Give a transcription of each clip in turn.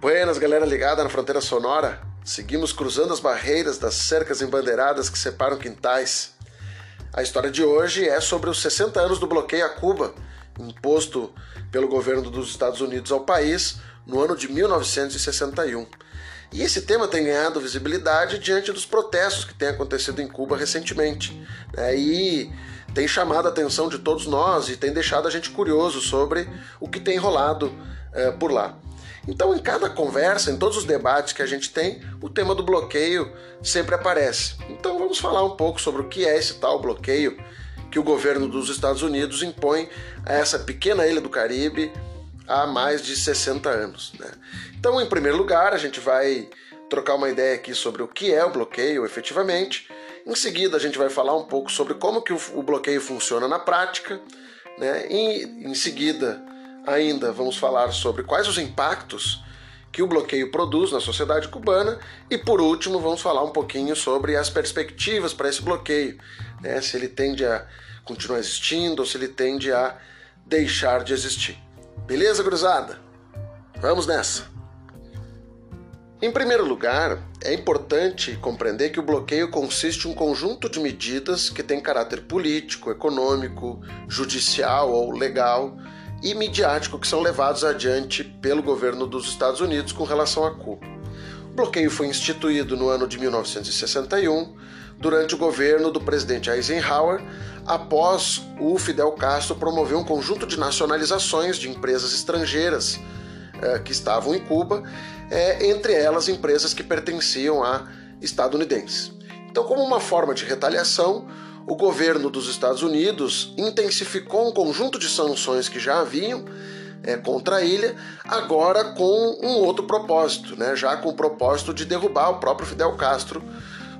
Buenas, galera ligada na fronteira sonora. Seguimos cruzando as barreiras das cercas embandeiradas que separam quintais. A história de hoje é sobre os 60 anos do bloqueio a Cuba, imposto pelo governo dos Estados Unidos ao país no ano de 1961. E esse tema tem ganhado visibilidade diante dos protestos que têm acontecido em Cuba recentemente. Né? E tem chamado a atenção de todos nós e tem deixado a gente curioso sobre o que tem rolado é, por lá. Então, em cada conversa, em todos os debates que a gente tem, o tema do bloqueio sempre aparece. Então, vamos falar um pouco sobre o que é esse tal bloqueio que o governo dos Estados Unidos impõe a essa pequena ilha do Caribe há mais de 60 anos. Né? Então, em primeiro lugar, a gente vai trocar uma ideia aqui sobre o que é o bloqueio efetivamente. Em seguida, a gente vai falar um pouco sobre como que o bloqueio funciona na prática. Né? E, em seguida, Ainda vamos falar sobre quais os impactos que o bloqueio produz na sociedade cubana e, por último, vamos falar um pouquinho sobre as perspectivas para esse bloqueio, né? se ele tende a continuar existindo ou se ele tende a deixar de existir. Beleza, gurizada? Vamos nessa! Em primeiro lugar, é importante compreender que o bloqueio consiste em um conjunto de medidas que tem caráter político, econômico, judicial ou legal e midiático que são levados adiante pelo governo dos Estados Unidos com relação a Cuba. O bloqueio foi instituído no ano de 1961, durante o governo do presidente Eisenhower, após o Fidel Castro promover um conjunto de nacionalizações de empresas estrangeiras eh, que estavam em Cuba, eh, entre elas empresas que pertenciam a estadunidenses. Então, como uma forma de retaliação, o governo dos Estados Unidos intensificou um conjunto de sanções que já haviam é, contra a ilha, agora com um outro propósito, né, já com o propósito de derrubar o próprio Fidel Castro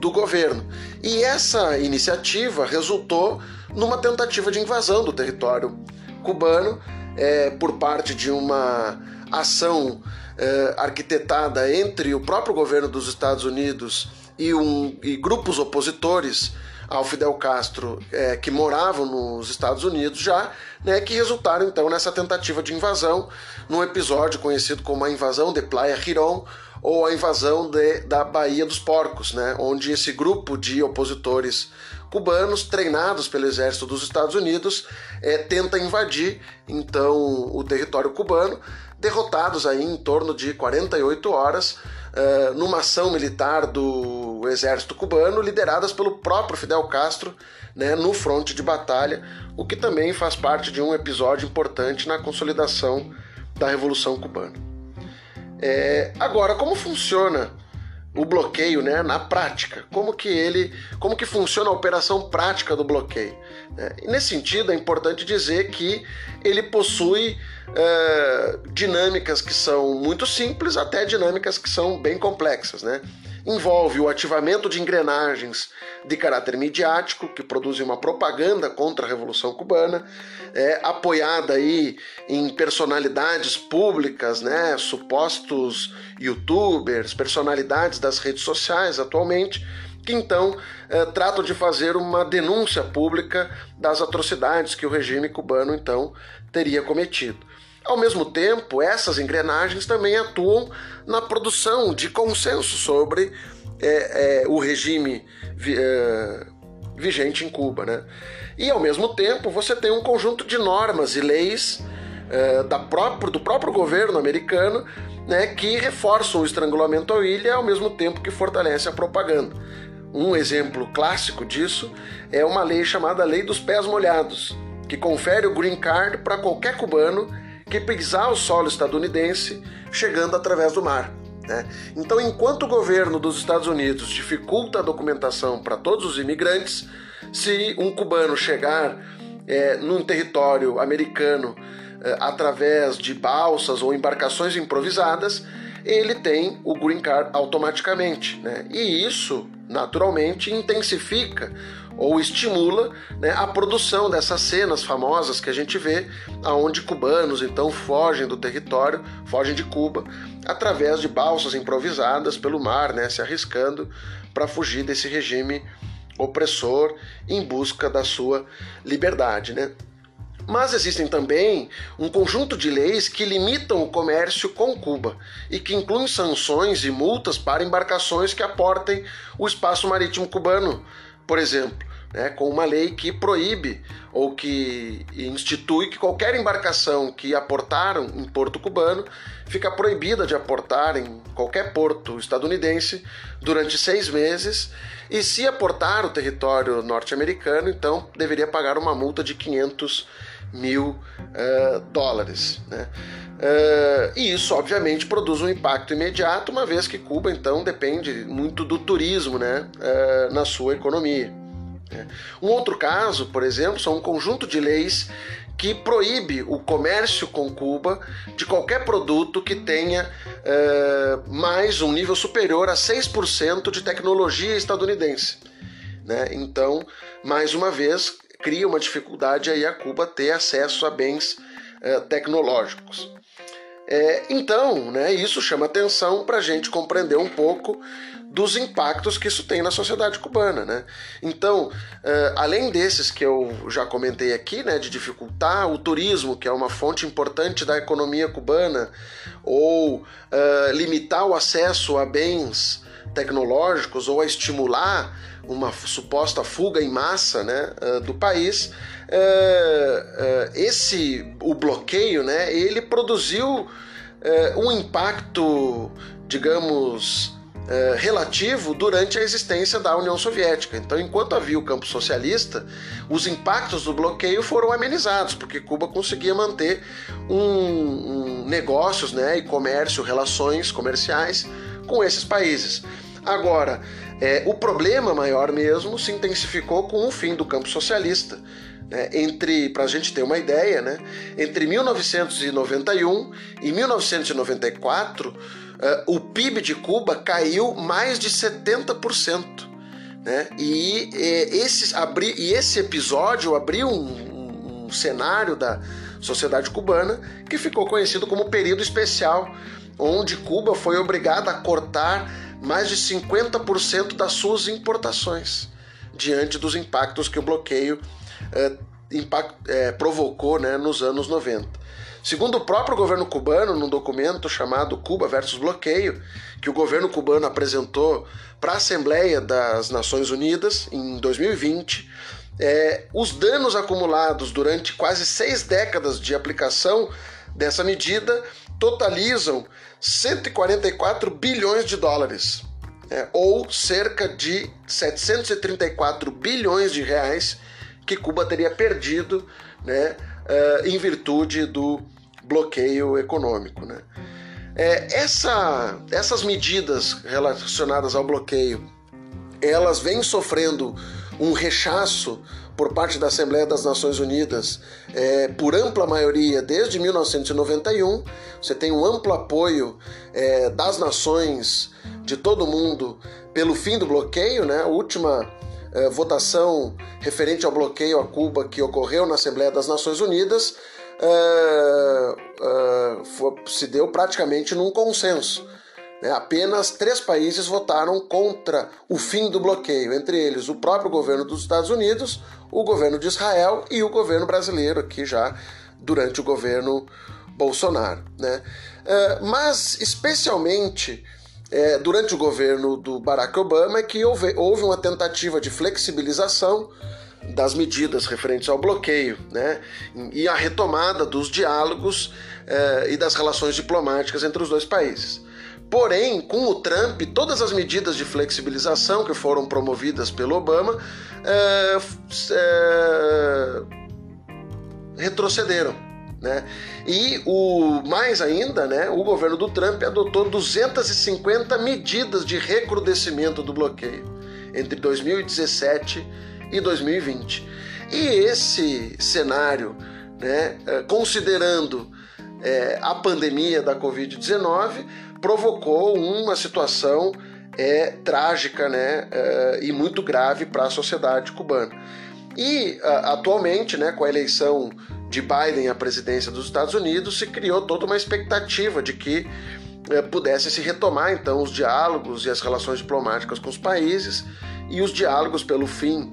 do governo. E essa iniciativa resultou numa tentativa de invasão do território cubano é, por parte de uma ação é, arquitetada entre o próprio governo dos Estados Unidos e, um, e grupos opositores ao Fidel Castro é, que moravam nos Estados Unidos já, né, que resultaram então nessa tentativa de invasão, num episódio conhecido como a invasão de Playa Girón ou a invasão de, da Baía dos Porcos, né, onde esse grupo de opositores cubanos treinados pelo exército dos Estados Unidos é, tenta invadir então o território cubano, derrotados aí em torno de 48 horas uh, numa ação militar do exército cubano, lideradas pelo próprio Fidel Castro, né, no fronte de batalha, o que também faz parte de um episódio importante na consolidação da Revolução Cubana. É, agora, como funciona o bloqueio, né, na prática? Como que ele, como que funciona a operação prática do bloqueio? É, nesse sentido, é importante dizer que ele possui é, dinâmicas que são muito simples até dinâmicas que são bem complexas, né? Envolve o ativamento de engrenagens de caráter midiático que produzem uma propaganda contra a Revolução Cubana, é, apoiada aí em personalidades públicas, né, supostos youtubers, personalidades das redes sociais atualmente, que então é, tratam de fazer uma denúncia pública das atrocidades que o regime cubano então teria cometido. Ao mesmo tempo, essas engrenagens também atuam na produção de consenso sobre é, é, o regime vi, é, vigente em Cuba. Né? E ao mesmo tempo, você tem um conjunto de normas e leis é, da próprio, do próprio governo americano né, que reforçam o estrangulamento à ilha ao mesmo tempo que fortalece a propaganda. Um exemplo clássico disso é uma lei chamada Lei dos Pés Molhados, que confere o green card para qualquer cubano que pisar o solo estadunidense chegando através do mar. Né? Então, enquanto o governo dos Estados Unidos dificulta a documentação para todos os imigrantes, se um cubano chegar é, num território americano é, através de balsas ou embarcações improvisadas, ele tem o green card automaticamente. Né? E isso, naturalmente, intensifica ou estimula né, a produção dessas cenas famosas que a gente vê, aonde cubanos então fogem do território, fogem de Cuba, através de balsas improvisadas pelo mar, né, se arriscando para fugir desse regime opressor em busca da sua liberdade. Né? Mas existem também um conjunto de leis que limitam o comércio com Cuba e que incluem sanções e multas para embarcações que aportem o espaço marítimo cubano, por exemplo né, com uma lei que proíbe ou que institui que qualquer embarcação que aportar em porto cubano fica proibida de aportar em qualquer porto estadunidense durante seis meses. E se aportar o território norte-americano, então deveria pagar uma multa de 500 mil uh, dólares. Né? Uh, e isso, obviamente, produz um impacto imediato, uma vez que Cuba, então, depende muito do turismo né, uh, na sua economia. É. Um outro caso, por exemplo, são um conjunto de leis que proíbe o comércio com Cuba de qualquer produto que tenha uh, mais um nível superior a 6% de tecnologia estadunidense. Né? Então, mais uma vez, cria uma dificuldade aí a Cuba ter acesso a bens uh, tecnológicos. É, então, né, isso chama atenção para a gente compreender um pouco dos impactos que isso tem na sociedade cubana, né? Então, uh, além desses que eu já comentei aqui, né, de dificultar o turismo, que é uma fonte importante da economia cubana, ou uh, limitar o acesso a bens tecnológicos ou a estimular uma suposta fuga em massa né, uh, do país, esse o bloqueio, né, ele produziu um impacto, digamos, relativo durante a existência da União Soviética. Então, enquanto havia o campo socialista, os impactos do bloqueio foram amenizados, porque Cuba conseguia manter um, um negócios né, e comércio, relações comerciais com esses países. Agora, é, o problema maior mesmo se intensificou com o fim do campo socialista. Né, entre, para a gente ter uma ideia, né, entre 1991 e 1994, uh, o PIB de Cuba caiu mais de 70%. Né? E, e, esse, abri, e esse episódio abriu um, um, um cenário da sociedade cubana que ficou conhecido como período especial, onde Cuba foi obrigada a cortar mais de 50% das suas importações diante dos impactos que o bloqueio uh, impact, uh, provocou né, nos anos 90. Segundo o próprio governo cubano, num documento chamado Cuba versus Bloqueio, que o governo cubano apresentou para a Assembleia das Nações Unidas em 2020, é, os danos acumulados durante quase seis décadas de aplicação dessa medida totalizam 144 bilhões de dólares, é, ou cerca de 734 bilhões de reais que Cuba teria perdido né, uh, em virtude do bloqueio econômico. Né? É, essa, essas medidas relacionadas ao bloqueio, elas vêm sofrendo um rechaço por parte da Assembleia das Nações Unidas é, por ampla maioria desde 1991. Você tem um amplo apoio é, das nações de todo mundo pelo fim do bloqueio, né? A última é, votação referente ao bloqueio a Cuba que ocorreu na Assembleia das Nações Unidas uh, foi, se deu praticamente num consenso. Né? Apenas três países votaram contra o fim do bloqueio, entre eles o próprio governo dos Estados Unidos, o governo de Israel e o governo brasileiro, aqui já durante o governo Bolsonaro. Né? Uh, mas, especialmente é, durante o governo do Barack Obama, é que houve, houve uma tentativa de flexibilização das medidas referentes ao bloqueio né, e a retomada dos diálogos eh, e das relações diplomáticas entre os dois países. Porém, com o Trump, todas as medidas de flexibilização que foram promovidas pelo Obama eh, eh, retrocederam. Né? E o mais ainda, né, o governo do Trump adotou 250 medidas de recrudescimento do bloqueio entre 2017 e 2020. E esse cenário, né, é, considerando é, a pandemia da Covid-19, provocou uma situação é, trágica né, é, e muito grave para a sociedade cubana. E atualmente, né, com a eleição de Biden à presidência dos Estados Unidos, se criou toda uma expectativa de que é, pudesse se retomar então os diálogos e as relações diplomáticas com os países e os diálogos pelo fim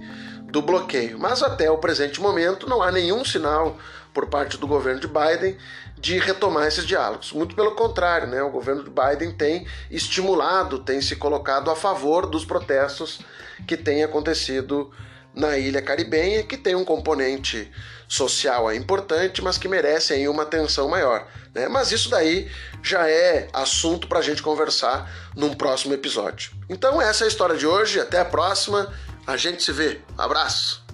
do bloqueio. Mas até o presente momento não há nenhum sinal por parte do governo de Biden de retomar esses diálogos. Muito pelo contrário, né? o governo de Biden tem estimulado, tem se colocado a favor dos protestos que têm acontecido na ilha caribenha, que tem um componente social importante, mas que merece aí uma atenção maior. Né? Mas isso daí já é assunto para a gente conversar num próximo episódio. Então essa é a história de hoje, até a próxima, a gente se vê. Abraço!